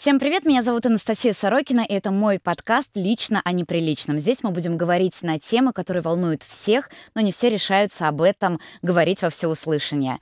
Всем привет, меня зовут Анастасия Сорокина, и это мой подкаст «Лично о неприличном». Здесь мы будем говорить на темы, которые волнуют всех, но не все решаются об этом говорить во всеуслышание.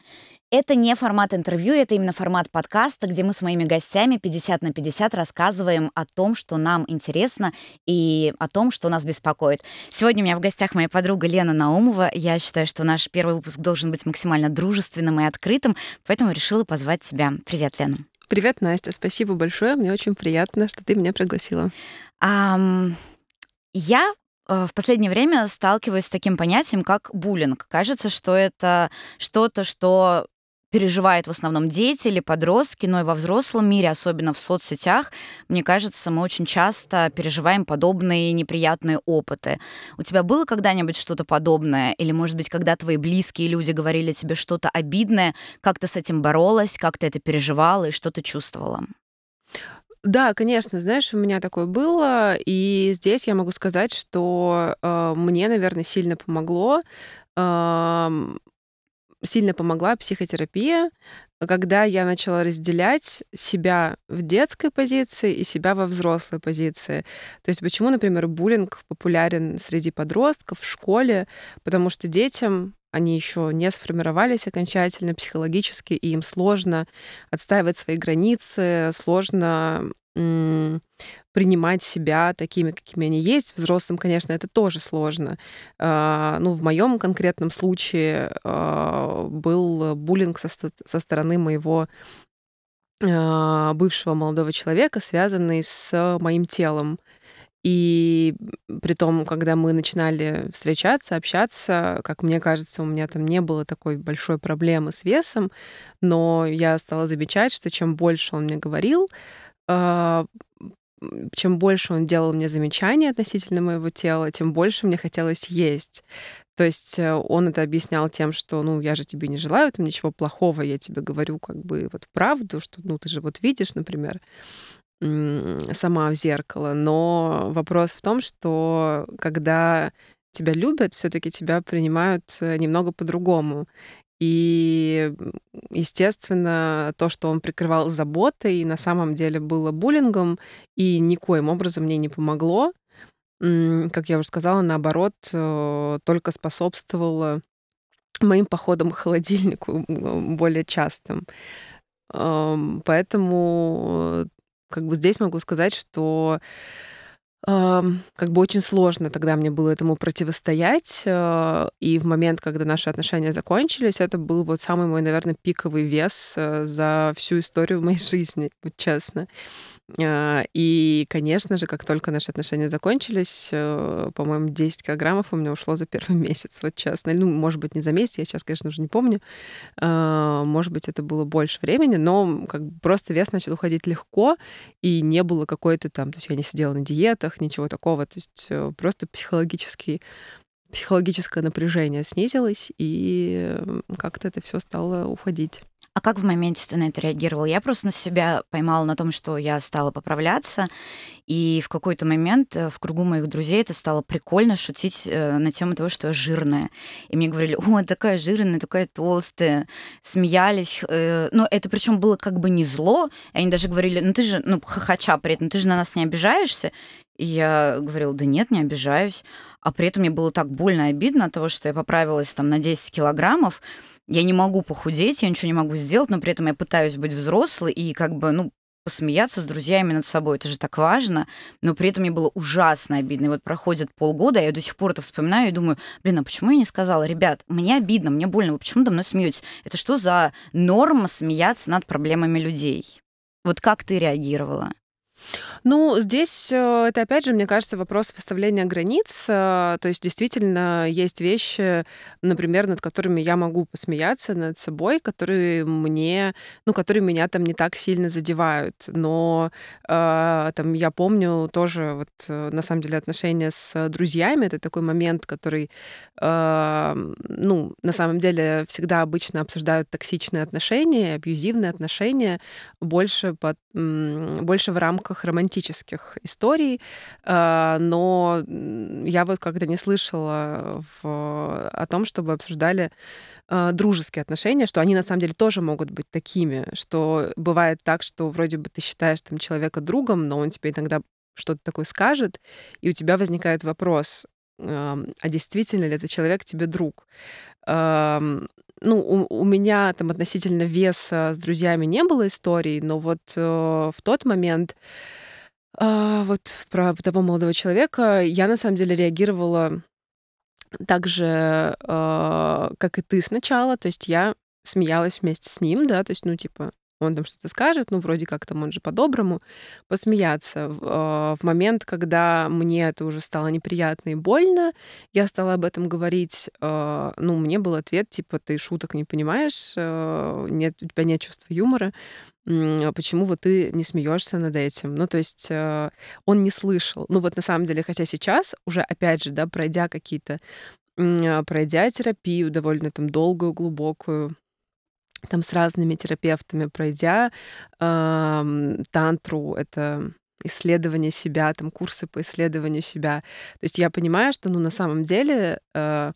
Это не формат интервью, это именно формат подкаста, где мы с моими гостями 50 на 50 рассказываем о том, что нам интересно и о том, что нас беспокоит. Сегодня у меня в гостях моя подруга Лена Наумова. Я считаю, что наш первый выпуск должен быть максимально дружественным и открытым, поэтому решила позвать тебя. Привет, Лена. Привет, Настя. Спасибо большое. Мне очень приятно, что ты меня пригласила. Um, я э, в последнее время сталкиваюсь с таким понятием, как буллинг. Кажется, что это что-то, что переживают в основном дети или подростки, но и во взрослом мире, особенно в соцсетях, мне кажется, мы очень часто переживаем подобные неприятные опыты. У тебя было когда-нибудь что-то подобное? Или, может быть, когда твои близкие люди говорили тебе что-то обидное, как ты с этим боролась, как ты это переживала и что ты чувствовала? Да, конечно, знаешь, у меня такое было, и здесь я могу сказать, что э, мне, наверное, сильно помогло э, сильно помогла психотерапия, когда я начала разделять себя в детской позиции и себя во взрослой позиции. То есть почему, например, буллинг популярен среди подростков в школе? Потому что детям они еще не сформировались окончательно психологически, и им сложно отстаивать свои границы, сложно принимать себя такими, какими они есть. Взрослым, конечно, это тоже сложно. А, ну, в моем конкретном случае а, был буллинг со, со стороны моего а, бывшего молодого человека, связанный с моим телом. И при том, когда мы начинали встречаться, общаться, как мне кажется, у меня там не было такой большой проблемы с весом, но я стала замечать, что чем больше он мне говорил, чем больше он делал мне замечания относительно моего тела, тем больше мне хотелось есть. То есть э, он это объяснял тем, что, ну, я же тебе не желаю там ничего плохого, я тебе говорю как бы вот правду, что, ну, ты же вот видишь, например, сама в зеркало. Но вопрос в том, что когда тебя любят, все-таки тебя принимают э, немного по-другому. И, естественно, то, что он прикрывал заботой, на самом деле было буллингом, и никоим образом мне не помогло. Как я уже сказала, наоборот, э, только способствовало моим походам к холодильнику более частым. Поэтому как бы здесь могу сказать, что как бы очень сложно тогда мне было этому противостоять. Э, и в момент, когда наши отношения закончились, это был вот самый мой, наверное, пиковый вес э, за всю историю моей жизни, вот честно. А, и, конечно же, как только наши отношения закончились, э, по-моему, 10 килограммов у меня ушло за первый месяц, вот честно. Ну, может быть, не за месяц, я сейчас, конечно, уже не помню. А, может быть, это было больше времени, но как просто вес начал уходить легко, и не было какой-то там... То есть я не сидела на диетах, ничего такого. То есть э, просто психологический психологическое напряжение снизилось, и как-то это все стало уходить. А как в моменте ты на это реагировал? Я просто на себя поймала на том, что я стала поправляться, и в какой-то момент э, в кругу моих друзей это стало прикольно шутить э, на тему того, что я жирная. И мне говорили, о, такая жирная, такая толстая. Смеялись. Э, но это причем было как бы не зло. Они даже говорили, ну ты же, ну, хохоча при этом, ты же на нас не обижаешься. И я говорила, да нет, не обижаюсь. А при этом мне было так больно и обидно от того, что я поправилась там на 10 килограммов я не могу похудеть, я ничего не могу сделать, но при этом я пытаюсь быть взрослой и как бы, ну, посмеяться с друзьями над собой. Это же так важно. Но при этом мне было ужасно обидно. И вот проходит полгода, я до сих пор это вспоминаю и думаю, блин, а почему я не сказала, ребят, мне обидно, мне больно, вы почему до мной смеетесь? Это что за норма смеяться над проблемами людей? Вот как ты реагировала? Ну, здесь э, это, опять же, мне кажется, вопрос выставления границ. Э, то есть действительно есть вещи, например, над которыми я могу посмеяться над собой, которые мне, ну, которые меня там не так сильно задевают. Но э, там я помню тоже вот на самом деле отношения с друзьями. Это такой момент, который, ну, на самом деле всегда обычно обсуждают токсичные отношения, абьюзивные отношения больше, под, больше в рамках романтических романтических историй, а, но я вот когда не слышала в, о том, чтобы обсуждали э, дружеские отношения, что они на самом деле тоже могут быть такими, что бывает так, что вроде бы ты считаешь там человека другом, но он тебе иногда что-то такое скажет, и у тебя возникает вопрос, а действительно ли этот человек тебе друг? Ну, у, у меня там относительно веса с друзьями не было историй, но вот э, в тот момент э, вот про того молодого человека я на самом деле реагировала так же, э, как и ты сначала, то есть я смеялась вместе с ним, да, то есть, ну, типа, он там что-то скажет, ну, вроде как там он же по-доброму, посмеяться. В, э, в момент, когда мне это уже стало неприятно и больно, я стала об этом говорить, э, ну, мне был ответ, типа, ты шуток не понимаешь, э, нет, у тебя нет чувства юмора, а почему вот ты не смеешься над этим? Ну, то есть он не слышал. Ну, вот на самом деле, хотя сейчас уже, опять же, да, пройдя какие-то, пройдя терапию довольно там долгую, глубокую, там с разными терапевтами пройдя, эм, тантру, это исследование себя, там курсы по исследованию себя. То есть я понимаю, что, ну, на самом деле, э,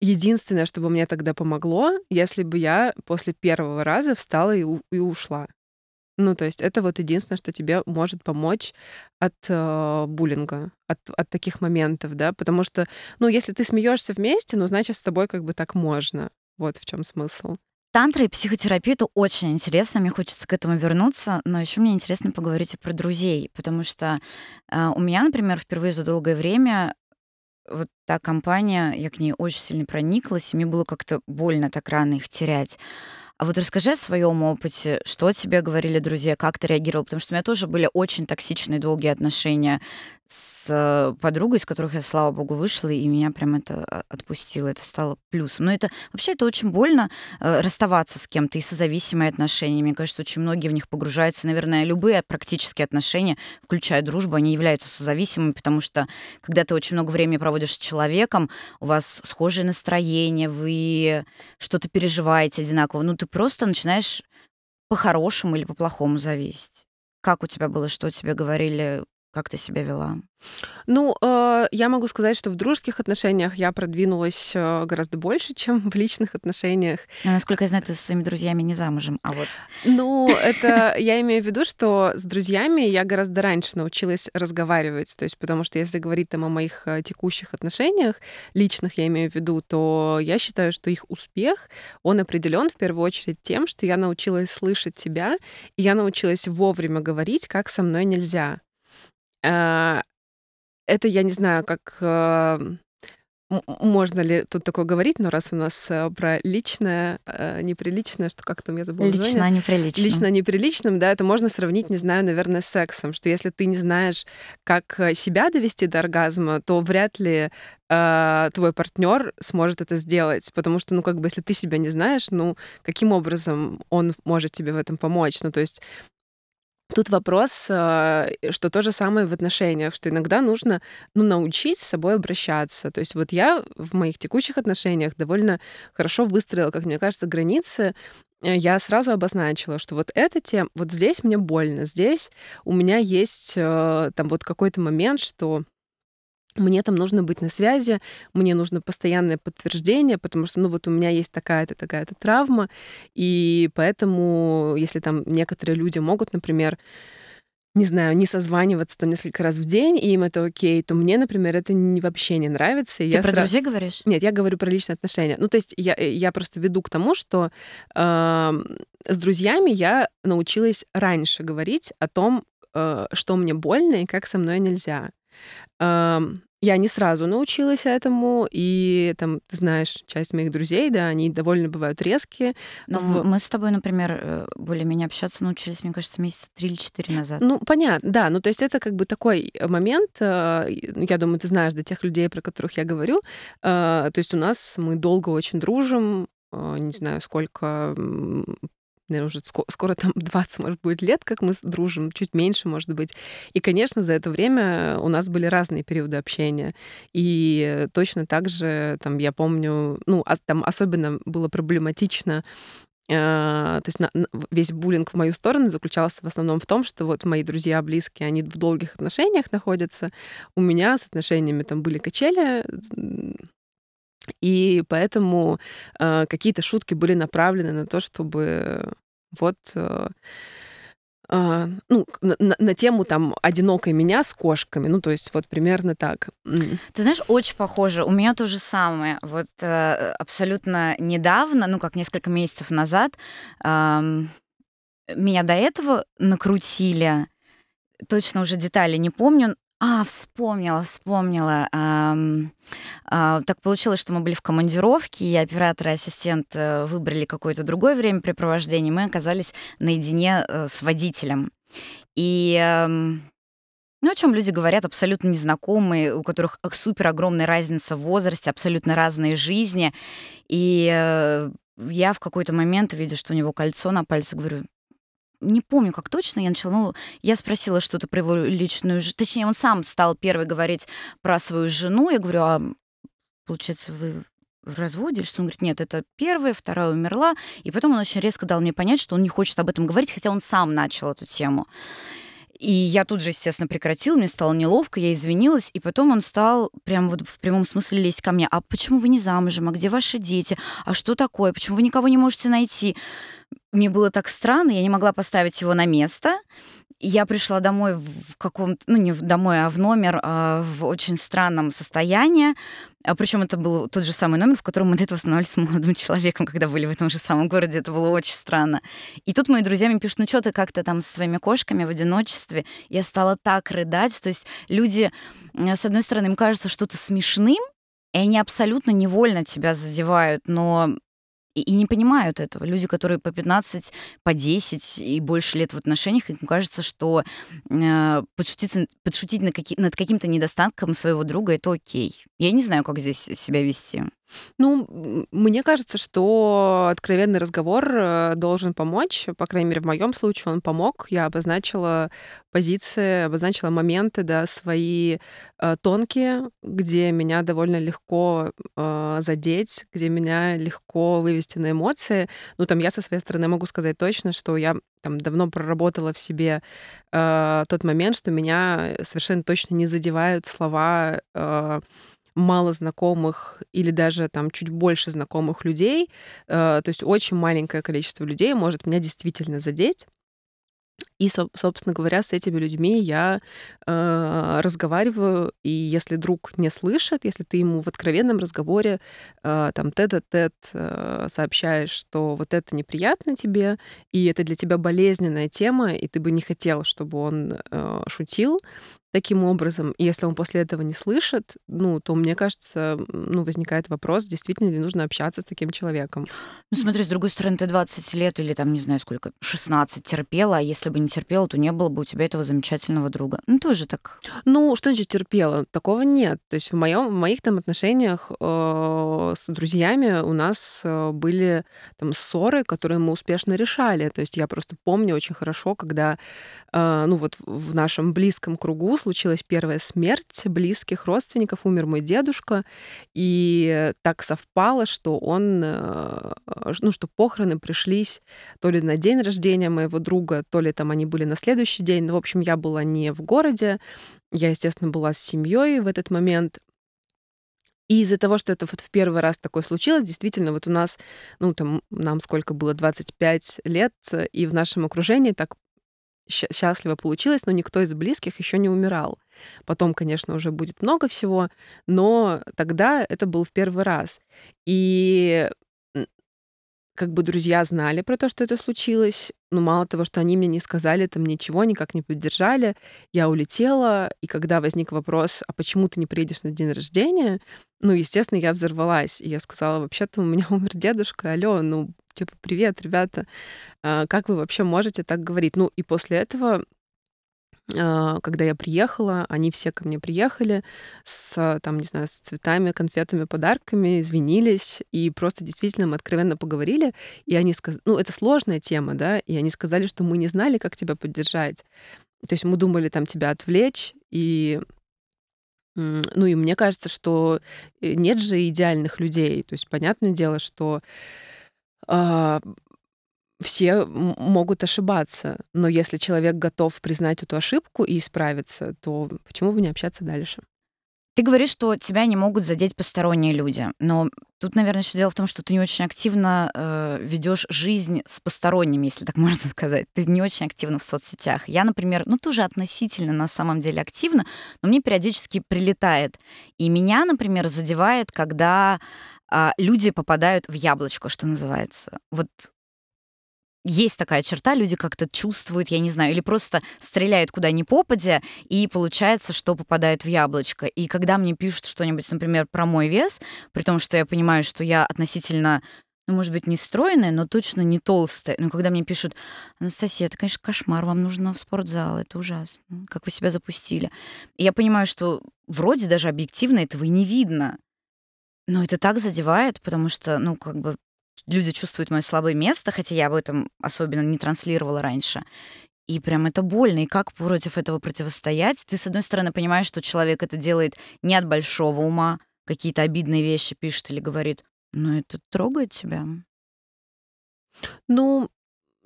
единственное, что бы мне тогда помогло, если бы я после первого раза встала и, и ушла. Ну, то есть это вот единственное, что тебе может помочь от э, буллинга, от, от таких моментов, да, потому что, ну, если ты смеешься вместе, ну, значит, с тобой как бы так можно. Вот в чем смысл. Тантра и психотерапия это очень интересно, мне хочется к этому вернуться, но еще мне интересно поговорить про друзей, потому что э, у меня, например, впервые за долгое время вот та компания, я к ней очень сильно прониклась, и мне было как-то больно так рано их терять. А вот расскажи о своем опыте, что тебе говорили друзья, как ты реагировал, потому что у меня тоже были очень токсичные долгие отношения с э, подругой, из которых я, слава богу, вышла, и меня прям это а, отпустило, это стало плюсом. Но это вообще это очень больно э, расставаться с кем-то и созависимые отношения. Мне кажется, очень многие в них погружаются. Наверное, любые практические отношения, включая дружбу, они являются созависимыми, потому что когда ты очень много времени проводишь с человеком, у вас схожее настроение, вы что-то переживаете одинаково, ну ты просто начинаешь по-хорошему или по-плохому зависеть. Как у тебя было, что тебе говорили, как ты себя вела? Ну, э, я могу сказать, что в дружеских отношениях я продвинулась э, гораздо больше, чем в личных отношениях. Ну, насколько я знаю, ты со своими друзьями не замужем, а вот... Ну, это я имею в виду, что с друзьями я гораздо раньше научилась разговаривать. То есть, потому что если говорить там о моих э, текущих отношениях, личных я имею в виду, то я считаю, что их успех, он определен в первую очередь тем, что я научилась слышать тебя, и я научилась вовремя говорить, как со мной нельзя. А, это я не знаю, как, а, можно ли тут такое говорить, но раз у нас, э, про личное, э, неприличное, что как там я забыла название? Лично неприлично. Лично неприличным, да, это можно сравнить, не знаю, наверное, с сексом, что если ты не знаешь, как, э, себя довести до оргазма, то вряд ли, твой партнер сможет это сделать. Потому что, ну, как бы, если ты себя не знаешь, ну, каким образом он может тебе в этом помочь? Ну, то есть Тут вопрос, э, что то же самое в отношениях, что иногда нужно ну, научить с собой обращаться. То есть вот я в моих текущих отношениях довольно хорошо выстроила, как мне кажется, границы. Э, я сразу обозначила, что вот эта тема, вот здесь мне больно, здесь у меня есть э, там вот какой-то момент, что мне там нужно быть на связи, мне нужно постоянное подтверждение, потому что, ну, вот у меня есть такая-то, такая-то травма, и поэтому, если там некоторые люди могут, например, не знаю, не созваниваться там несколько раз в день, и им это окей, то мне, например, это не, вообще не нравится. Ты я про сра... друзей говоришь? Нет, я говорю про личные отношения. Ну, то есть я, э, я просто веду к тому, что э, с друзьями я научилась раньше говорить о том, э, что мне больно и как со мной нельзя. Я не сразу научилась этому, и там, ты знаешь, часть моих друзей, да, они довольно бывают резкие. Но в... мы с тобой, например, э, более-менее общаться научились, мне кажется, месяца три или четыре назад. Ну, понятно, да. Ну, то есть это как бы такой момент, э, я думаю, ты знаешь, до тех людей, про которых я говорю. Э, то есть у нас мы долго очень дружим, не знаю, сколько наверное, уже скоро там 20, может, будет лет, как мы дружим, чуть меньше, может быть. И, конечно, за это время у нас были разные периоды общения. И точно так же, там, я помню, ну, там особенно было проблематично Uh, то есть на, весь буллинг в мою сторону заключался в основном в том, что вот мои друзья близкие, они в долгих отношениях находятся. У меня с отношениями там были качели И поэтому э, какие-то шутки были направлены на то, чтобы вот э, а, ну, на, на, тему там одинокой меня с кошками, ну, то есть вот примерно так. Ты знаешь, очень похоже. У меня то же самое. Вот э, абсолютно недавно, ну, как несколько месяцев назад, э, меня до этого накрутили. Точно уже детали не помню, а, вспомнила, вспомнила. А, так получилось, что мы были в командировке, и оператор и ассистент э, выбрали какое-то другое времяпрепровождение, мы оказались наедине э, с водителем. И эм, ну, о чем люди говорят, абсолютно незнакомые, у которых супер огромная разница в возрасте, абсолютно разные жизни. И э, я в какой-то момент, видя, что у него кольцо на пальце, говорю, не помню, как точно я начала, ну, я спросила что-то про его личную жизнь. Точнее, он сам стал первый говорить про свою жену. Я говорю, а получается, вы в разводе? Что он говорит, нет, это первая, вторая умерла. И потом он очень резко дал мне понять, что он не хочет об этом говорить, хотя он сам начал эту тему. И я тут же, естественно, прекратила, мне стало неловко, я извинилась, и потом он стал прям вот в прямом смысле лезть ко мне. А почему вы не замужем? А где ваши дети? А что такое? Почему вы никого не можете найти? Мне было так странно, я не могла поставить его на место. Я пришла домой в каком-то, ну не домой, а в номер а, в очень странном состоянии. А причем это был тот же самый номер, в котором мы до этого останавливались с молодым человеком, когда были в этом же самом городе. Это было очень странно. И тут мои друзья мне пишут, ну что ты как-то там со своими кошками в одиночестве. Я стала так рыдать. То есть люди, с одной стороны, им кажется что-то смешным, и они абсолютно невольно тебя задевают, но и, и не понимают этого. Люди, которые по 15, по 10 и больше лет в отношениях, им кажется, что э, подшутить, подшутить на каки, над каким-то недостатком своего друга это окей. Я не знаю, как здесь себя вести. Ну, мне кажется, что откровенный разговор э, должен помочь. По крайней мере, в моем случае он помог. Я обозначила позиции, обозначила моменты, да, свои э, тонкие, где меня довольно легко э, задеть, где меня легко вывести на эмоции. Ну, там я со своей стороны могу сказать точно, что я там давно проработала в себе э, тот момент, что меня совершенно точно не задевают слова э, мало знакомых или даже там чуть больше знакомых людей, э, то есть очень маленькое количество людей может меня действительно задеть. И, собственно говоря, с этими людьми я э, разговариваю, и если друг не слышит, если ты ему в откровенном разговоре э, там тет-а-тет э, сообщаешь, что вот это неприятно тебе, и это для тебя болезненная тема, и ты бы не хотел, чтобы он э, шутил, таким образом, и если он после этого не слышит, ну, то, мне кажется, ну, возникает вопрос, действительно ли нужно общаться с таким человеком. Ну, смотри, с другой стороны, ты 20 лет или там, не знаю сколько, 16 терпела, а если бы не терпела, то не было бы у тебя этого замечательного друга. Ну, тоже так. Ну, что значит терпела? Такого нет. То есть в, моем, в моих там отношениях э, с друзьями у нас э, были там ссоры, которые мы успешно решали. То есть я просто помню очень хорошо, когда, э, ну, вот в нашем близком кругу случилась первая смерть близких родственников, умер мой дедушка, и так совпало, что он, э, ну, что похороны пришлись то ли на день рождения моего друга, то ли там они были на следующий день. Ну, в общем, я была не в городе, я, естественно, была с семьей в этот момент. И из-за того, что это вот в первый раз такое случилось, действительно, вот у нас, ну, там, нам сколько было, 25 лет, и в нашем окружении так счастливо получилось, но никто из близких еще не умирал. Потом, конечно, уже будет много всего, но тогда это был в первый раз. И как бы друзья знали про то, что это случилось, но мало того, что они мне не сказали там ничего, никак не поддержали, я улетела, и когда возник вопрос, а почему ты не приедешь на день рождения, ну, естественно, я взорвалась, и я сказала, вообще-то у меня умер дедушка, алло, ну, типа, привет, ребята, а, как вы вообще можете так говорить? Ну, и после этого а, когда я приехала, они все ко мне приехали с, там, не знаю, с цветами, конфетами, подарками, извинились, и просто действительно мы откровенно поговорили, и они сказали, ну, это сложная тема, да, и они сказали, что мы не знали, как тебя поддержать. То есть мы думали там тебя отвлечь, и ну и мне кажется, что э, нет же идеальных людей. То есть понятное дело, что все могут ошибаться, но если человек готов признать эту ошибку и исправиться, то почему бы не общаться дальше? Ты говоришь, что тебя не могут задеть посторонние люди, но тут, наверное, еще дело в том, что ты не очень активно э, ведешь жизнь с посторонними, если так можно сказать. Ты не очень активно в соцсетях. Я, например, ну тоже относительно на самом деле активно, но мне периодически прилетает. И меня, например, задевает, когда э, люди попадают в яблочко, что называется. Вот есть такая черта, люди как-то чувствуют, я не знаю, или просто стреляют куда ни попадя, и получается, что попадают в яблочко. И когда мне пишут что-нибудь, например, про мой вес, при том, что я понимаю, что я относительно ну, может быть, не стройная, но точно не толстая. Но когда мне пишут, Анастасия, это, конечно, кошмар, вам нужно в спортзал, это ужасно, как вы себя запустили. И я понимаю, что вроде даже объективно этого и не видно. Но это так задевает, потому что, ну, как бы люди чувствуют мое слабое место, хотя я об этом особенно не транслировала раньше. И прям это больно. И как против этого противостоять? Ты, с одной стороны, понимаешь, что человек это делает не от большого ума, какие-то обидные вещи пишет или говорит, но это трогает тебя. Ну,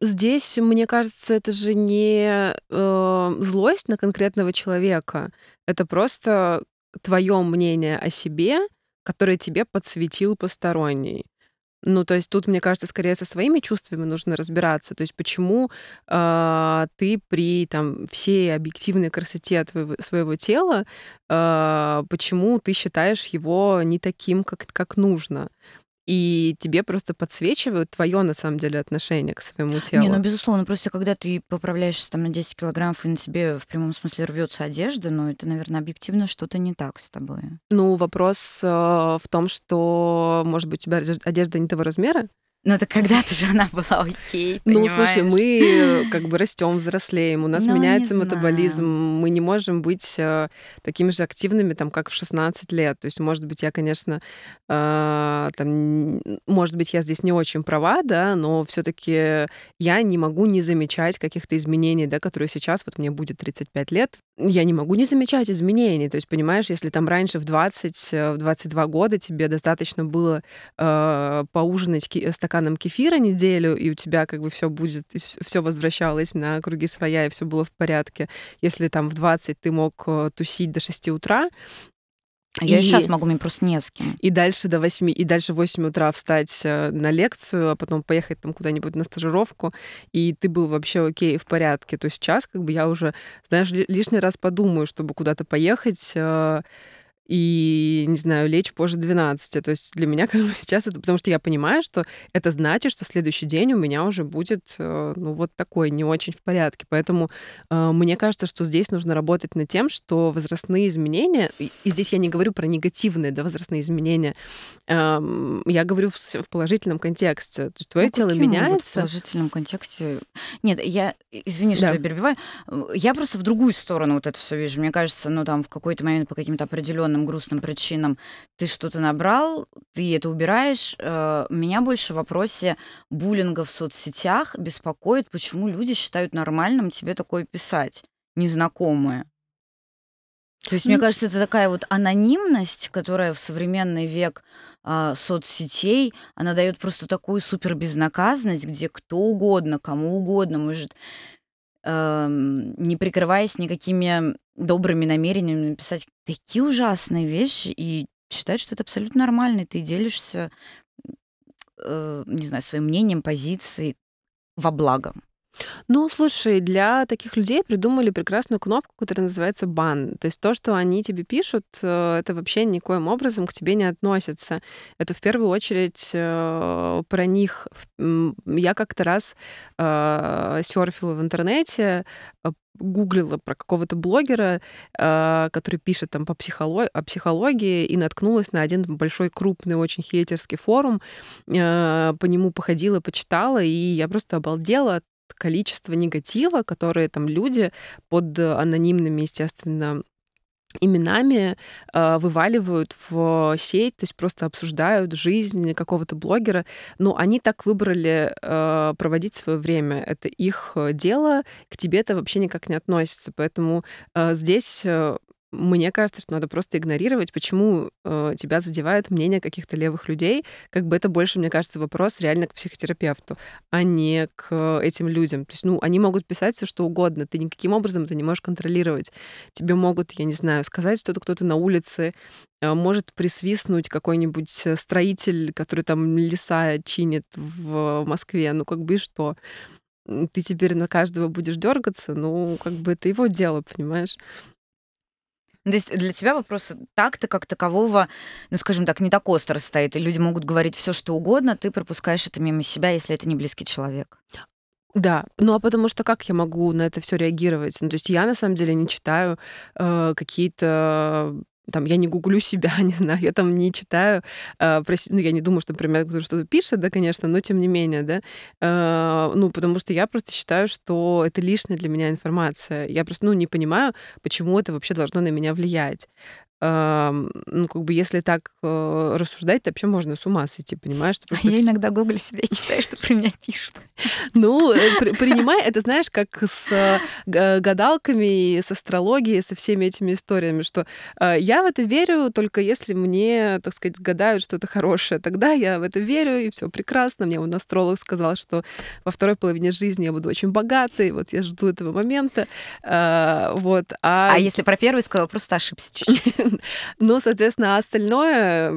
здесь, мне кажется, это же не э, злость на конкретного человека. Это просто твое мнение о себе, которое тебе подсветил посторонний. Ну, то есть тут, мне кажется, скорее со своими чувствами нужно разбираться. То есть почему э, ты при там, всей объективной красоте твоего, своего тела, э, почему ты считаешь его не таким, как, как нужно? И тебе просто подсвечивают твое на самом деле отношение к своему телу. Не, ну безусловно, просто когда ты поправляешься там на 10 килограммов и на тебе в прямом смысле рвется одежда, ну это, наверное, объективно что-то не так с тобой. Ну вопрос э, в том, что, может быть, у тебя одежда не того размера, ну, это когда-то же она была окей, Ну, слушай, мы как бы растем, взрослеем, у нас Ну, меняется метаболизм, мы не можем быть э, такими же активными, там, как в 16 лет. То есть, может быть, я, конечно, э, там, может быть, я здесь не очень права, да, но все таки я не могу не замечать каких-то изменений, да, которые сейчас, вот мне будет 35 лет, я не могу не замечать изменений. То есть, понимаешь, если там раньше в 20, э, в 22 года тебе достаточно было э, поужинать ки- стаканом кефира неделю, и у тебя как бы все будет, все возвращалось на круги своя, и все было в порядке. Если там в 20 ты мог э, тусить до 6 утра, А Я и сейчас и, могу, мне просто не с кем. и дальше до 8, и дальше в 8 утра встать э, на лекцию, а потом поехать там куда-нибудь на стажировку, и ты был вообще окей, в порядке, то сейчас как бы я уже, знаешь, ли- лишний раз подумаю, чтобы куда-то поехать, э, и, не знаю, лечь позже 12. То есть для меня как бы сейчас это... Потому что я понимаю, что это значит, что следующий день у меня уже будет, э, ну, вот такой, не очень в порядке. Поэтому э, мне кажется, что здесь нужно работать над тем, что возрастные изменения... И здесь я не говорю про негативные, да, возрастные изменения. эм, Я говорю в положительном контексте. То есть твое Ну, тело могут в меняется. положительном контексте? Нет, я, извини, что Да. я перебиваю, Э, я просто в другую сторону вот это все вижу. Мне кажется, ну там в какой-то момент по каким-то определенным грустным причинам ты что-то набрал, ты это убираешь. Э, Меня больше в вопросе буллинга в соцсетях беспокоит, почему люди считают нормальным тебе такое писать, незнакомые. То есть, мне кажется, это такая вот анонимность, которая в современный век а, соцсетей, она дает просто такую супер безнаказанность, где кто угодно, кому угодно может, эм, не прикрываясь никакими добрыми намерениями, написать такие ужасные вещи и считать, что это абсолютно нормально, и ты делишься, э, не знаю, своим мнением, позицией во благо. Ну, слушай, для таких людей придумали прекрасную кнопку, которая называется бан. То есть то, что они тебе пишут, э, это вообще никоим образом к тебе не относится. Это в первую очередь э, про них. Я как-то раз э, серфила в интернете, гуглила про какого-то блогера, э, который пишет там по психоло- о психологии, и наткнулась на один большой, крупный, очень хейтерский форум. Э, По нему походила, почитала, и я просто обалдела от количества негатива, которые там люди под анонимными, естественно, именами э, вываливают в сеть, то есть просто обсуждают жизнь какого-то блогера. Но они так выбрали э, проводить свое время. Это их э, дело, к тебе это вообще никак не относится. Поэтому э, здесь э, мне кажется, что надо просто игнорировать, почему э, тебя задевает мнение каких-то левых людей. Как бы это больше, мне кажется, вопрос реально к психотерапевту, а не к этим людям. То есть, ну, они могут писать все что угодно, ты никаким образом это не можешь контролировать. Тебе могут, я не знаю, сказать что-то кто-то на улице, э, может присвистнуть какой-нибудь строитель, который там леса чинит в Москве. Ну, как бы и что? Ты теперь на каждого будешь дергаться, ну, как бы это его дело, понимаешь? То есть для тебя вопрос так-то как такового, ну, скажем так, не так остро стоит, и люди могут говорить все, что угодно, ты пропускаешь это мимо себя, если это не близкий человек. Да, ну а потому что как я могу на это все реагировать? Ну, то есть я на самом деле не читаю э, какие-то там я не гуглю себя, не знаю, я там не читаю, э, про, ну, я не думаю, что, например, кто-то что-то пишет, да, конечно, но тем не менее, да, э, ну, потому что я просто считаю, что это лишняя для меня информация. Я просто, ну, не понимаю, почему это вообще должно на меня влиять ну, как бы, если так э, рассуждать, то вообще можно с ума сойти, понимаешь? Что а я иногда гуглю себя и читаю, что про меня пишут. Ну, э, при, принимай, это знаешь, как с э, гадалками, с астрологией, со всеми этими историями, что я в это верю только если мне, так сказать, гадают что-то хорошее. Тогда я в это верю, и все прекрасно. Мне он астролог сказал, что во второй половине жизни я буду очень богатой, вот я жду этого момента. Вот. А... а если про первый сказал, просто ошибся чуть-чуть. Ну, соответственно, а остальное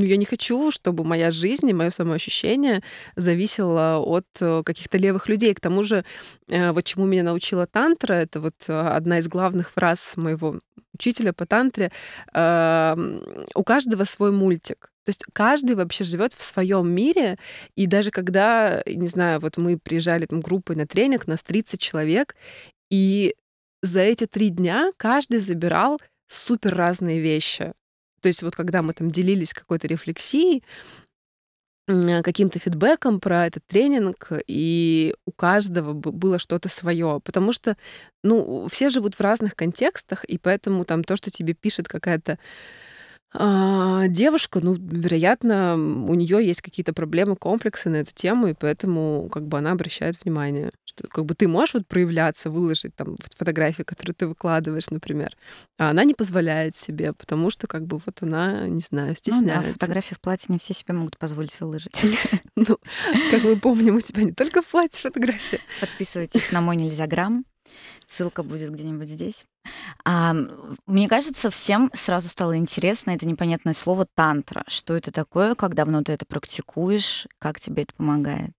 я не хочу, чтобы моя жизнь и мое самоощущение зависело от э, каких-то левых людей. К тому же, э, вот чему меня научила тантра, это вот э, одна из главных фраз моего учителя по тантре. У каждого свой мультик. То есть каждый вообще живет в своем мире, и даже когда, не знаю, вот мы приезжали там группой на тренинг, нас 30 человек, и за эти три дня каждый забирал супер разные вещи. То есть вот когда мы там делились какой-то рефлексией, каким-то фидбэком про этот тренинг, и у каждого было что-то свое. Потому что, ну, все живут в разных контекстах, и поэтому там то, что тебе пишет какая-то а, девушка, ну, вероятно, у нее есть какие-то проблемы, комплексы на эту тему, и поэтому как бы она обращает внимание, что как бы ты можешь вот проявляться, выложить там фотографии, которые ты выкладываешь, например, а она не позволяет себе, потому что как бы вот она, не знаю, стесняется. Ну, да, фотографии в платье не все себе могут позволить выложить. Ну, как мы помним, у тебя не только в платье фотографии. Подписывайтесь на мой нельзя грамм. Ссылка будет где-нибудь здесь. А, мне кажется, всем сразу стало интересно это непонятное слово тантра. Что это такое, как давно ты это практикуешь, как тебе это помогает?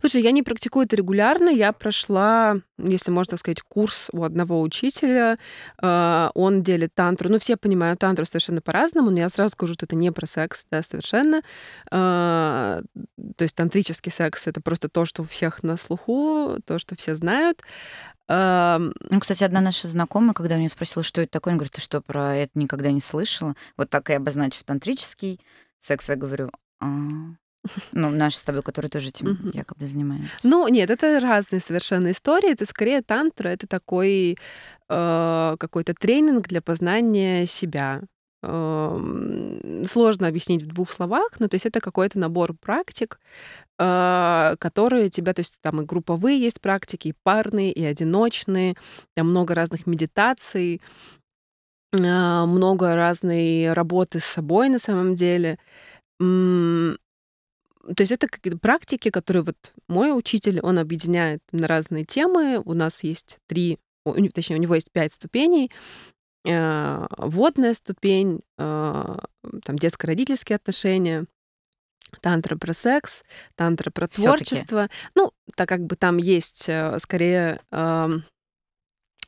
Слушай, я не практикую это регулярно. Я прошла, если можно так сказать, курс у одного учителя. А, он делит тантру. Ну, все понимают тантру совершенно по-разному, но я сразу скажу, что это не про секс, да, совершенно. А, то есть тантрический секс — это просто то, что у всех на слуху, то, что все знают. Ну, кстати, одна наша знакомая, когда у нее спросила, что это такое, она говорит, ты что, про это никогда не слышала? Вот так и обозначив тантрический секс, я говорю, а, ну, наш с тобой, который тоже этим якобы занимается. Ну, нет, это разные совершенно истории. Это скорее тантра, это такой э, какой-то тренинг для познания себя. Сложно объяснить в двух словах, но то есть это какой-то набор практик, а, которые тебя, то есть там и групповые есть практики, и парные, и одиночные, там много разных медитаций, а, много разной работы с собой на самом деле. То есть это какие-то практики, которые вот мой учитель, он объединяет на разные темы. У нас есть три, точнее, у него есть пять ступеней. Э, водная ступень, э, там детско-родительские отношения, тантра про секс, тантра про творчество. Ну, так как бы там есть э, скорее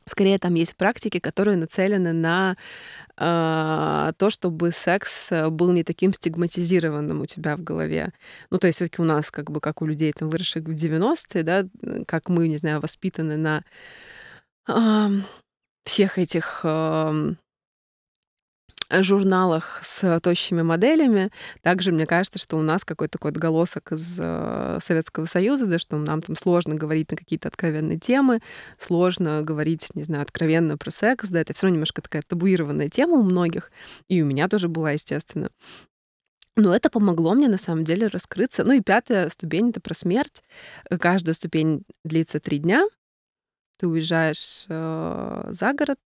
скорее там есть практики, которые нацелены на то, чтобы секс был не таким стигматизированным у тебя в голове. Ну, то есть все-таки у нас, как бы, как у людей, там, выросших в 90-е, да, как мы, не знаю, воспитаны на э, всех этих э, журналах с тощими моделями. Также мне кажется, что у нас какой-то такой отголосок из э, Советского Союза, да, что нам там сложно говорить на какие-то откровенные темы, сложно говорить, не знаю, откровенно про секс, да, это все равно немножко такая табуированная тема у многих, и у меня тоже была, естественно. Но это помогло мне на самом деле раскрыться. Ну и пятая ступень это про смерть. Каждая ступень длится три дня ты уезжаешь э, за город,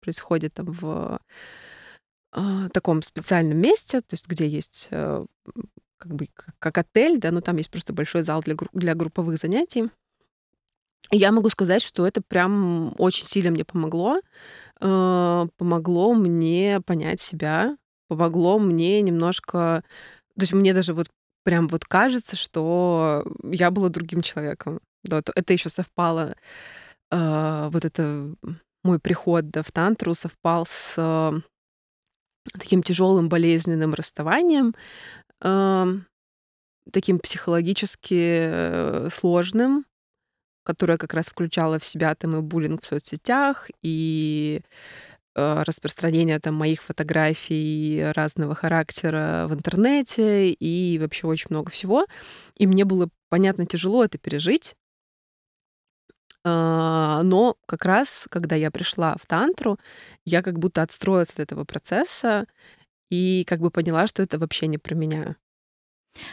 происходит там в а, таком специальном месте, то есть где есть э, как бы как отель, да, но там есть просто большой зал для, для групповых занятий. я могу сказать, что это прям очень сильно мне помогло. Э, помогло мне понять себя, помогло мне немножко... То есть мне даже вот прям вот кажется, что я была другим человеком. Да, это еще совпало, э, вот это мой приход да, в тантру совпал с э, таким тяжелым болезненным расставанием, таким психологически э, сложным, которое как раз включало в себя там и буллинг в соцсетях, и э, распространение там моих фотографий разного характера в интернете и вообще очень много всего. И мне было, понятно, тяжело это пережить. А, но как раз, когда я пришла в тантру, я как будто отстроилась от этого процесса и как бы поняла, что это вообще не про меня.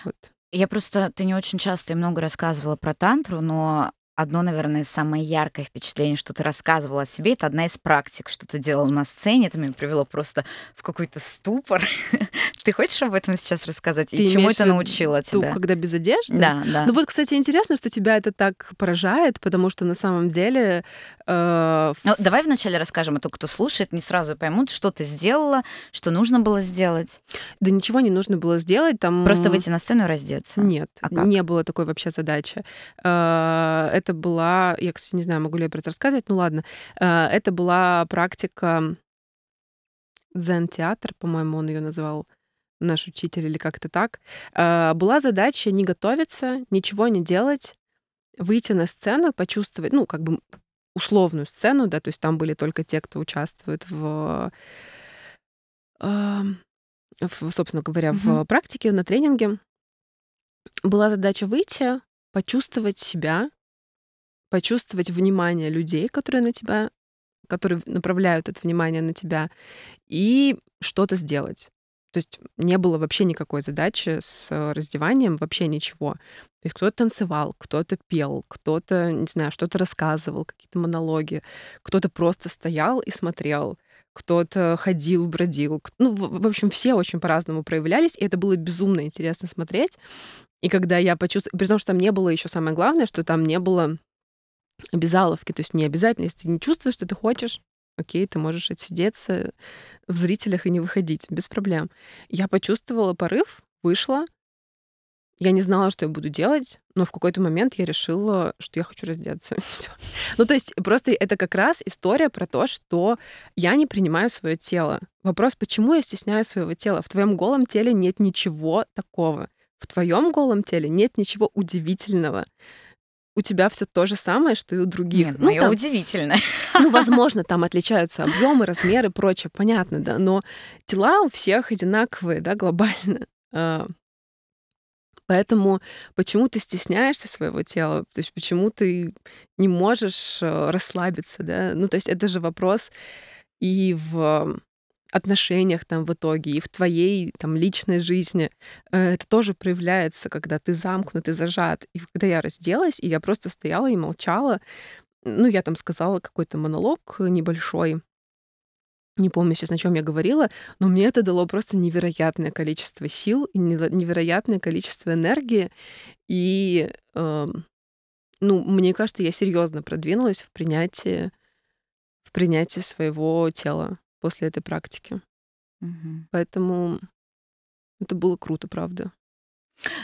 Вот. Я просто, ты не очень часто и много рассказывала про тантру, но одно, наверное, самое яркое впечатление, что ты рассказывала о себе, это одна из практик, что ты делала на сцене. Это меня привело просто в какой-то ступор. Ты хочешь об этом сейчас рассказать? Ты И чему это научило тебя? когда без одежды? Да, да. Ну вот, кстати, интересно, что тебя это так поражает, потому что на самом деле... Э, ну, давай вначале расскажем, а то, кто слушает, не сразу поймут, что ты сделала, что нужно было сделать. Да ничего не нужно было сделать. Там... Просто выйти на сцену и раздеться? Нет, а не было такой вообще задачи. Э, это была... Я, кстати, не знаю, могу ли я про это рассказывать, ну ладно. Э, это была практика дзен-театр, по-моему, он ее называл наш учитель или как-то так, а, была задача не готовиться, ничего не делать, выйти на сцену, почувствовать, ну, как бы условную сцену, да, то есть там были только те, кто участвует в, в собственно говоря, mm-hmm. в практике, на тренинге. Была задача выйти, почувствовать себя, почувствовать внимание людей, которые на тебя, которые направляют это внимание на тебя, и что-то сделать. То есть не было вообще никакой задачи с раздеванием, вообще ничего. То есть кто-то танцевал, кто-то пел, кто-то, не знаю, что-то рассказывал, какие-то монологи, кто-то просто стоял и смотрел, кто-то ходил, бродил. Ну, в общем, все очень по-разному проявлялись, и это было безумно интересно смотреть. И когда я почувствовала, при том, что там не было еще самое главное, что там не было обязаловки, то есть не обязательно, если ты не чувствуешь, что ты хочешь, окей, ты можешь отсидеться в зрителях и не выходить, без проблем. Я почувствовала порыв, вышла, я не знала, что я буду делать, но в какой-то момент я решила, что я хочу раздеться. Ну, то есть просто это как раз история про то, что я не принимаю свое тело. Вопрос, почему я стесняю своего тела? В твоем голом теле нет ничего такого. В твоем голом теле нет ничего удивительного у тебя все то же самое, что и у других. Нет, ну, там, удивительно. Ну, возможно, там отличаются объемы, размеры, прочее, понятно, да. Но тела у всех одинаковые, да, глобально. А, поэтому почему ты стесняешься своего тела? То есть почему ты не можешь э, расслабиться, да? Ну, то есть это же вопрос и в отношениях там в итоге, и в твоей там личной жизни. Э, это тоже проявляется, когда ты замкнут и зажат. И когда я разделась, и я просто стояла и молчала, ну, я там сказала какой-то монолог небольшой, не помню сейчас, на чем я говорила, но мне это дало просто невероятное количество сил и невероятное количество энергии. И, э, ну, мне кажется, я серьезно продвинулась в принятии, в принятии своего тела после этой практики. Угу. Поэтому это было круто, правда.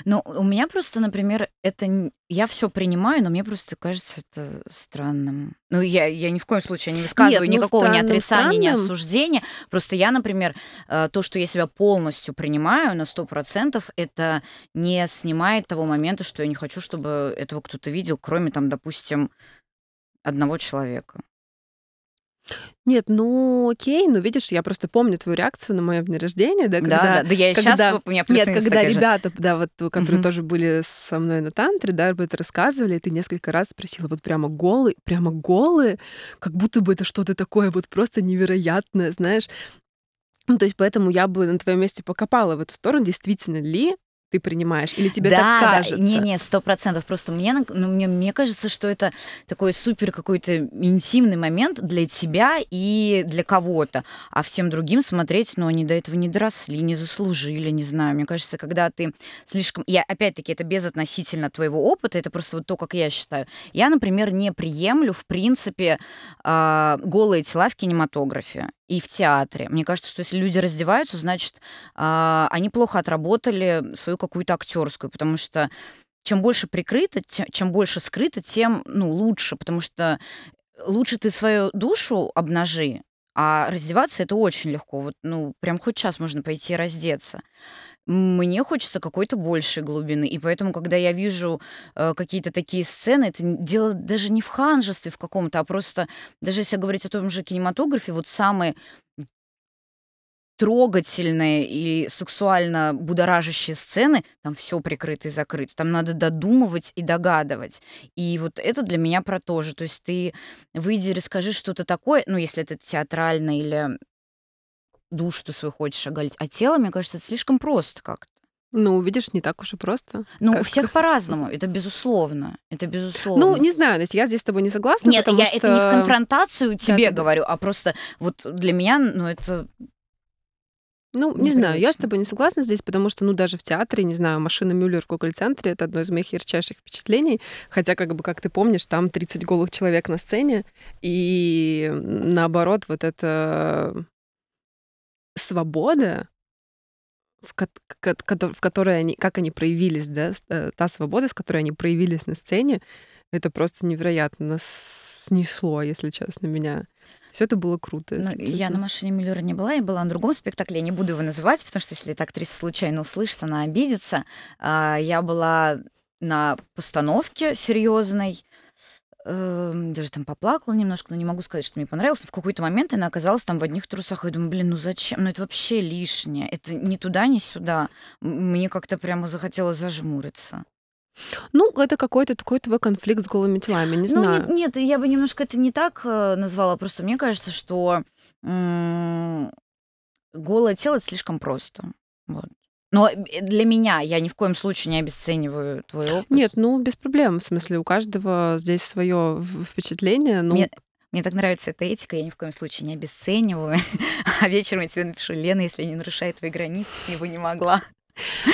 Ну, у меня просто, например, это я все принимаю, но мне просто кажется это странным. Ну, я, я ни в коем случае не высказываю Нет, ну, никакого ни отрицания, ни осуждения. Просто я, например, э, то, что я себя полностью принимаю на сто процентов, это не снимает того момента, что я не хочу, чтобы этого кто-то видел, кроме там, допустим, одного человека. Нет, ну окей, ну видишь, я просто помню твою реакцию на мое день рождения, да, когда... Да, да, да я когда, сейчас, у меня Нет, когда ребята, же. да, вот, которые угу. тоже были со мной на тантре, да, об этом рассказывали, и ты несколько раз спросила, вот прямо голые, прямо голые, как будто бы это что-то такое вот просто невероятное, знаешь. Ну, то есть поэтому я бы на твоем месте покопала в эту сторону, действительно ли ты принимаешь? Или тебе так Да, да, кажется? не-не, сто процентов. Просто мне, ну, мне, мне кажется, что это такой супер какой-то интимный момент для тебя и для кого-то. А всем другим смотреть, ну, они до этого не доросли, не заслужили, не знаю. Мне кажется, когда ты слишком... Я, опять-таки, это безотносительно твоего опыта, это просто вот то, как я считаю. Я, например, не приемлю, в принципе, а, голые тела в кинематографе и в театре. Мне кажется, что если люди раздеваются, значит, а, они плохо отработали свою какую-то актерскую, потому что чем больше прикрыто, чем больше скрыто, тем ну, лучше, потому что лучше ты свою душу обнажи, а раздеваться это очень легко. Вот, ну, прям хоть час можно пойти раздеться. Мне хочется какой-то большей глубины, и поэтому, когда я вижу э, какие-то такие сцены, это дело даже не в ханжестве в каком-то, а просто, даже если говорить о том же кинематографе, вот самые трогательные и сексуально будоражащие сцены, там все прикрыто и закрыто. Там надо додумывать и догадывать. И вот это для меня про то же. То есть ты выйди расскажи что-то такое, ну, если это театрально или душу ты свою хочешь оголить. А тело, мне кажется, это слишком просто как-то. Ну, видишь, не так уж и просто. Ну, у Как- всех по-разному. Это безусловно. Это Ну, безусловно. не знаю, Настя, я здесь с тобой не согласна, Нет, я что... это не в конфронтацию тебе Да-да-да. говорю, а просто вот для меня, ну, это Ну, не знаю, я с тобой не согласна здесь, потому что, ну, даже в театре, не знаю, машина Мюллер в Гоголь-центре — это одно из моих ярчайших впечатлений, хотя, как бы, как ты помнишь, там 30 голых человек на сцене, и наоборот, вот эта свобода, в, ко- в которой они, как они проявились, да, э, та свобода, с которой они проявились на сцене, это просто невероятно снесло, если честно, меня. Все это было круто. Ну, если я на машине Мюллера не была, я была на другом спектакле, я не буду его называть, потому что если эта актриса случайно услышит, она обидится. А, Я была на постановке серьезной, даже там поплакала немножко, но не могу сказать, что мне понравилось. Но в какой-то момент она оказалась там в одних трусах, и я думаю, блин, ну зачем? Ну это вообще лишнее. Это ни туда, ни сюда. Мне как-то прямо захотелось зажмуриться. Ну, это какой-то такой твой конфликт с голыми телами, не Ну, знаю. нет, нет, я бы немножко это не так э, назвала. Просто мне кажется, что м, голое тело это слишком просто. Вот. Но э, для меня я ни в коем случае не обесцениваю твой опыт. Нет, ну, без проблем. В смысле, у каждого здесь свое впечатление. Ну, Мне, мне так нравится эта этика, я ни в коем случае не обесцениваю. А вечером я тебе напишу, Лена, если не нарушает твои границы, бы не могла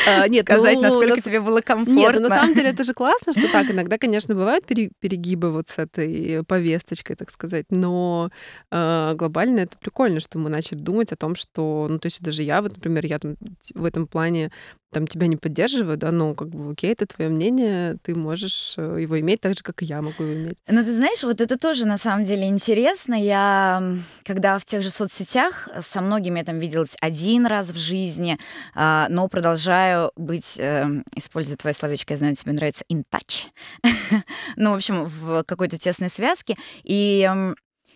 а, нет, сказать, ну, насколько на с- тебе было Нет, комфортно. ну, на самом деле это же классно, что так. Иногда, конечно, бывают пере- перегибы вот с этой повесточкой, так сказать. Но э, глобально это прикольно, что мы начали думать о том, что, ну, то есть даже я, вот, например, я там в этом плане там тебя не поддерживаю, да, но как бы окей, это твое мнение, ты можешь э, его иметь так же, как и я могу его иметь. Ну, ты знаешь, вот это тоже на самом деле интересно. Я, когда в тех же соцсетях, э, со многими я там виделась один раз в жизни, а, но продолжаю быть, эм, используя твое словечко, я знаю, тебе нравится, in touch. ну, в общем, в какой-то тесной связке. И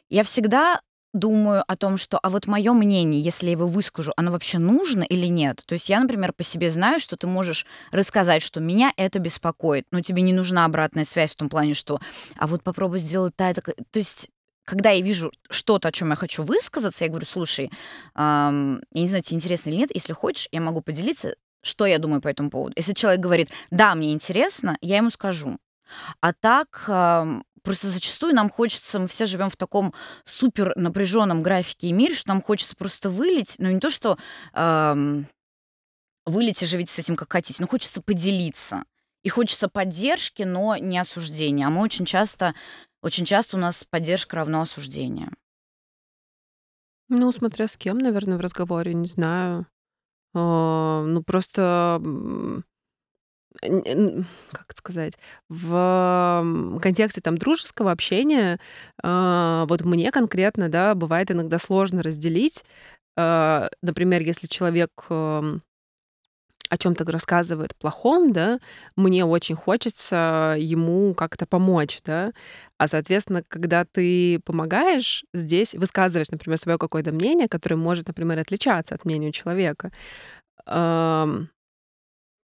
я всегда думаю о том, что, а вот мое мнение, если я его выскажу, оно вообще нужно или нет? То есть я, например, по себе знаю, что ты можешь рассказать, что меня это беспокоит, но тебе не нужна обратная связь в том плане, что, а вот попробуй сделать так. так». То есть когда я вижу что-то, о чем я хочу высказаться, я говорю, слушай, ам, я не знаю, тебе интересно или нет, если хочешь, я могу поделиться, что я думаю по этому поводу. Если человек говорит, да, мне интересно, я ему скажу. А так, ам, просто зачастую нам хочется, мы все живем в таком супер напряженном графике и мире, что нам хочется просто вылить, ну не то, что ам, вылить и живите с этим как хотите, но хочется поделиться. И хочется поддержки, но не осуждения. А мы очень часто, очень часто у нас поддержка равно осуждению. Ну, смотря с кем, наверное, в разговоре, не знаю. А, ну, просто, как сказать, в контексте там дружеского общения, а, вот мне конкретно, да, бывает иногда сложно разделить. А, Например, если человек о чем-то рассказывает плохом, да, мне очень хочется ему как-то помочь, да. А, соответственно, когда ты помогаешь здесь, высказываешь, например, свое какое-то мнение, которое может, например, отличаться от мнения человека,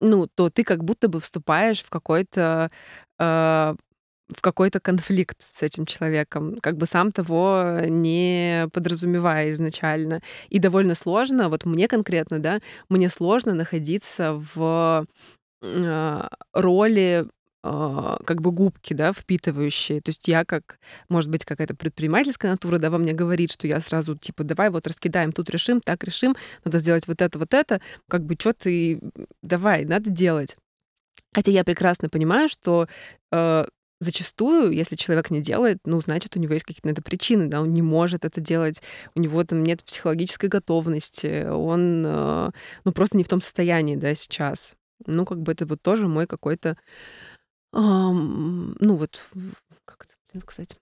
ну, то ты как будто бы вступаешь в какой-то а, в какой-то конфликт с этим человеком, как бы сам того не подразумевая изначально. И довольно сложно, вот мне конкретно, да, мне сложно находиться в э, роли э, как бы губки, да, впитывающие. То есть я как, может быть, какая-то предпринимательская натура, да, во мне говорит, что я сразу, типа, давай вот раскидаем, тут решим, так решим, надо сделать вот это, вот это, как бы, что ты, давай, надо делать. Хотя я прекрасно понимаю, что э, зачастую, если человек не делает, ну, значит, у него есть какие-то на это причины, да, он не может это делать, у него там нет психологической готовности, он, э, ну, просто не в том состоянии, да, сейчас. Ну, как бы это вот тоже мой какой-то, эм, ну, вот, как это сказать?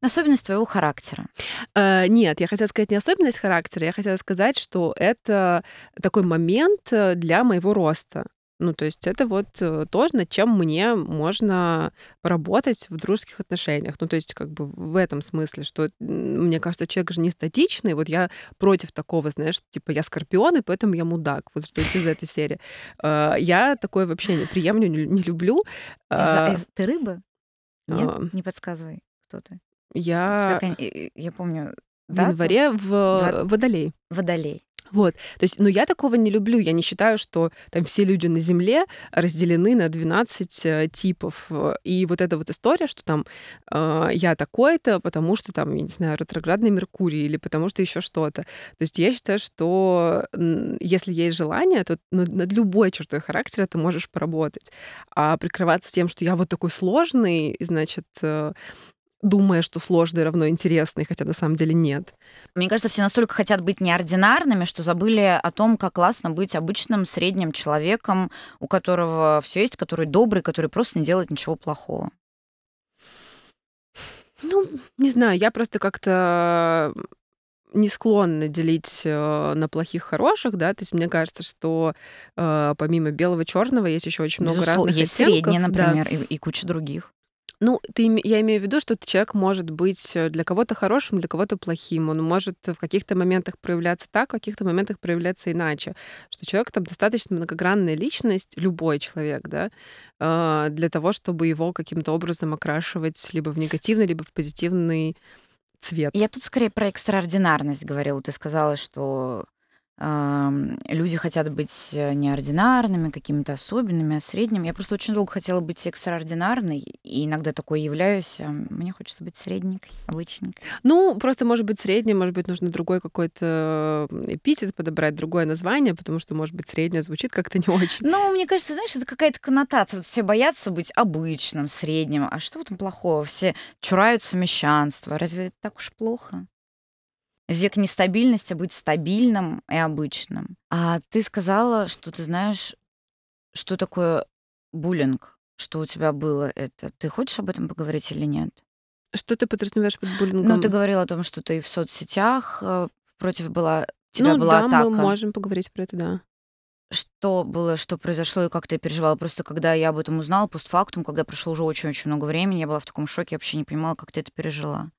Особенность твоего характера. Э, нет, я хотела сказать не особенность характера, я хотела сказать, что это такой момент э, для моего роста. Ну, то есть это вот э, то, над чем мне можно поработать в дружеских отношениях. Ну, то есть как бы в этом смысле, что мне кажется, человек же не статичный. Вот я против такого, знаешь, типа я скорпион, и поэтому я мудак. Вот что из этой серии. Э, я такое вообще не приемлю, не люблю. А, ты рыба? Нет? А. Не подсказывай, кто ты. Я... Я помню, в январе в Водолей. Водолей. Вот. То есть, ну, я такого не люблю. Я не считаю, что там все люди на Земле разделены на 12 э, типов. И вот эта вот история, что там э, я такой-то, потому что там, я не знаю, ретроградный Меркурий или потому что еще что-то. То есть я считаю, что если есть желание, то над любой чертой характера ты можешь поработать. А прикрываться тем, что я вот такой сложный, значит, э, думая, что сложный равно интересный, хотя на самом деле нет. Мне кажется, все настолько хотят быть неординарными, что забыли о том, как классно быть обычным средним человеком, у которого все есть, который добрый, который просто не делает ничего плохого. Ну, не знаю, я просто как-то не склонна делить э, на плохих хороших, да, то есть мне кажется, что э, помимо белого черного есть еще очень много Безусловно, разных есть оттенков, средние, например, да. и, и куча других. Ну, ты, я имею в виду, что человек может быть э, для кого-то хорошим, для кого-то плохим. Он может в каких-то моментах проявляться так, в каких-то моментах проявляться иначе. Что человек там достаточно многогранная личность, любой человек, да, а, для того, чтобы его каким-то образом окрашивать либо в негативный, либо в позитивный цвет. Я тут скорее про экстраординарность говорила. Ты сказала, что люди хотят быть э, неординарными, какими-то особенными, а средними. Я просто очень долго хотела быть экстраординарной, и иногда такой являюсь, а мне хочется быть средненькой, обычненькой. Ну, просто, может быть, среднее, может быть, нужно другой какой-то эпитет подобрать, другое название, потому что, может быть, среднее звучит как-то не очень. Ну, мне кажется, знаешь, это какая-то коннотация. Вот все боятся быть обычным, средним. А что в этом плохого? Все чураются мещанства. Разве это так уж плохо? В век нестабильности быть стабильным и обычным. А ты сказала, что ты знаешь, что такое буллинг, что у тебя было это. Ты хочешь об этом поговорить или нет? Что ты подразумеваешь под буллингом? Ну, ты говорила о том, что ты в соцсетях э, против была, тебя ну, была да, атака. мы можем поговорить про это, да. Что было, что произошло и как ты переживала? Просто когда я об этом узнала, постфактум, когда прошло уже очень-очень много времени, я была в таком шоке, я вообще не понимала, как ты это пережила.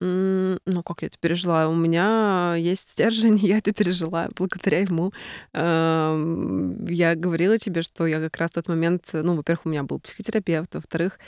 Ну, как я это пережила? У меня есть стержень, я это пережила благодаря ему. Я говорила тебе, что я как раз в тот момент, ну, во-первых, у меня был психотерапевт, во-вторых,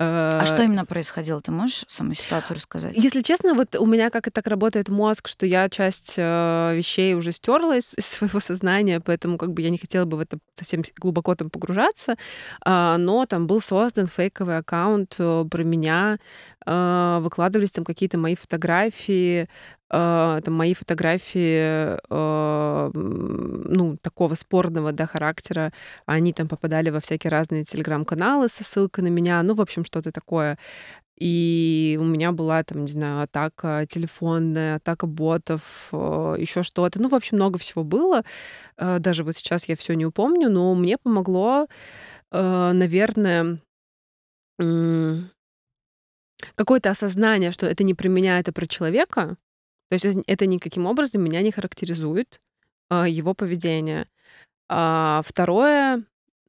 а что э, именно происходило? Ты можешь саму ситуацию рассказать? Если честно, вот у меня как и так работает мозг, что я часть э, вещей уже стерла из, из своего сознания, поэтому как бы я не хотела бы в это совсем глубоко там погружаться, а, но там был создан фейковый аккаунт э, про меня, выкладывались там какие-то мои фотографии, э, там мои фотографии, э, ну, такого спорного, да, характера, они там попадали во всякие разные телеграм-каналы со ссылкой на меня, ну, в общем, что-то такое. И у меня была там, не знаю, атака телефонная, атака ботов, э, еще что-то. Ну, в общем, много всего было. Даже вот сейчас я все не упомню, но мне помогло, наверное, какое-то осознание, что это не про меня, это про человека. То есть это никаким образом меня не характеризует, а, его поведение. А второе,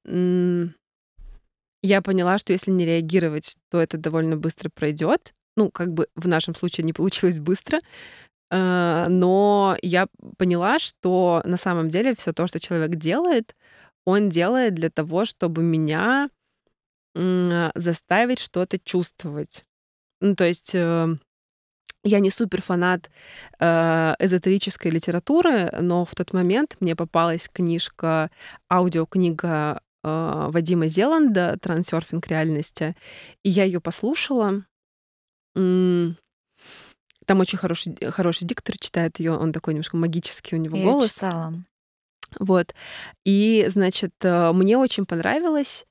я поняла, что если не реагировать, то это довольно быстро пройдет. Ну, как бы в нашем случае не получилось быстро, а, но я поняла, что на самом деле все то, что человек делает, он делает для того, чтобы меня заставить что-то чувствовать. Ну, то есть э, я не супер фанат э, эзотерической литературы, но в тот момент мне попалась книжка, аудиокнига э, Вадима Зеланда «Трансерфинг реальности», и я ее послушала. Там очень хороший, хороший диктор читает ее, он такой немножко магический у него Я голос. читала. Вот. И, значит, э, мне очень понравилась э,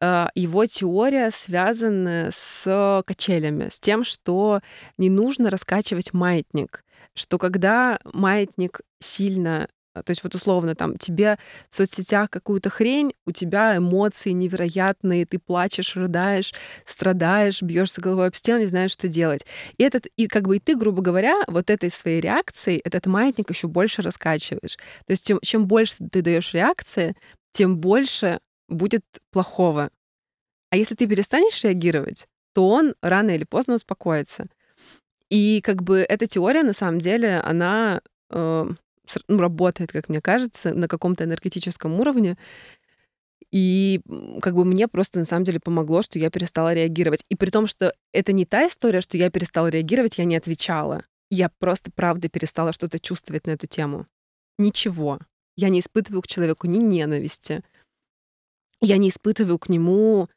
его теория, связанная с качелями, с тем, что не нужно раскачивать маятник, что когда маятник сильно э, то есть вот условно там тебе в соцсетях какую-то хрень, у тебя эмоции невероятные, ты плачешь, рыдаешь, страдаешь, бьешься головой об стену, не знаешь, что делать. И этот, и как бы и ты, грубо говоря, вот этой своей реакцией этот маятник еще больше раскачиваешь. То есть чем, чем больше ты даешь реакции, тем больше будет плохого. А если ты перестанешь реагировать, то он рано или поздно успокоится. И как бы эта теория, на самом деле, она э, ну, работает, как мне кажется, на каком-то энергетическом уровне. И как бы мне просто на самом деле помогло, что я перестала реагировать. И при том, что это не та история, что я перестала реагировать, я не отвечала. Я просто, правда, перестала что-то чувствовать на эту тему. Ничего. Я не испытываю к человеку ни ненависти, я не испытываю к нему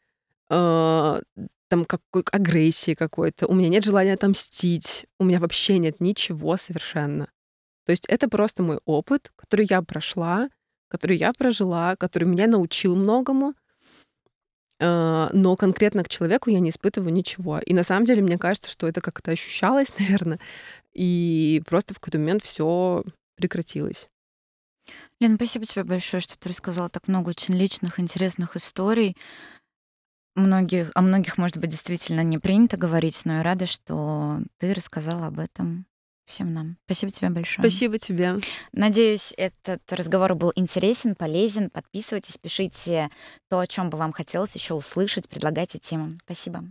э, там какой агрессии какой-то. У меня нет желания отомстить. У меня вообще нет ничего совершенно. То есть это просто мой опыт, который я прошла, который я прожила, который меня научил многому. э, Но конкретно к человеку я не испытываю ничего. И на самом деле мне кажется, что это как-то ощущалось, наверное, и просто в какой-то момент все прекратилось. Лен, спасибо тебе большое, что ты рассказала так много очень личных, интересных историй. Многих, о многих, может быть, действительно не принято говорить, но я рада, что ты рассказала об этом всем нам. Спасибо тебе большое. Спасибо тебе. Надеюсь, этот разговор был интересен, полезен. Подписывайтесь, пишите то, о чем бы вам хотелось еще услышать, предлагайте темы. Спасибо.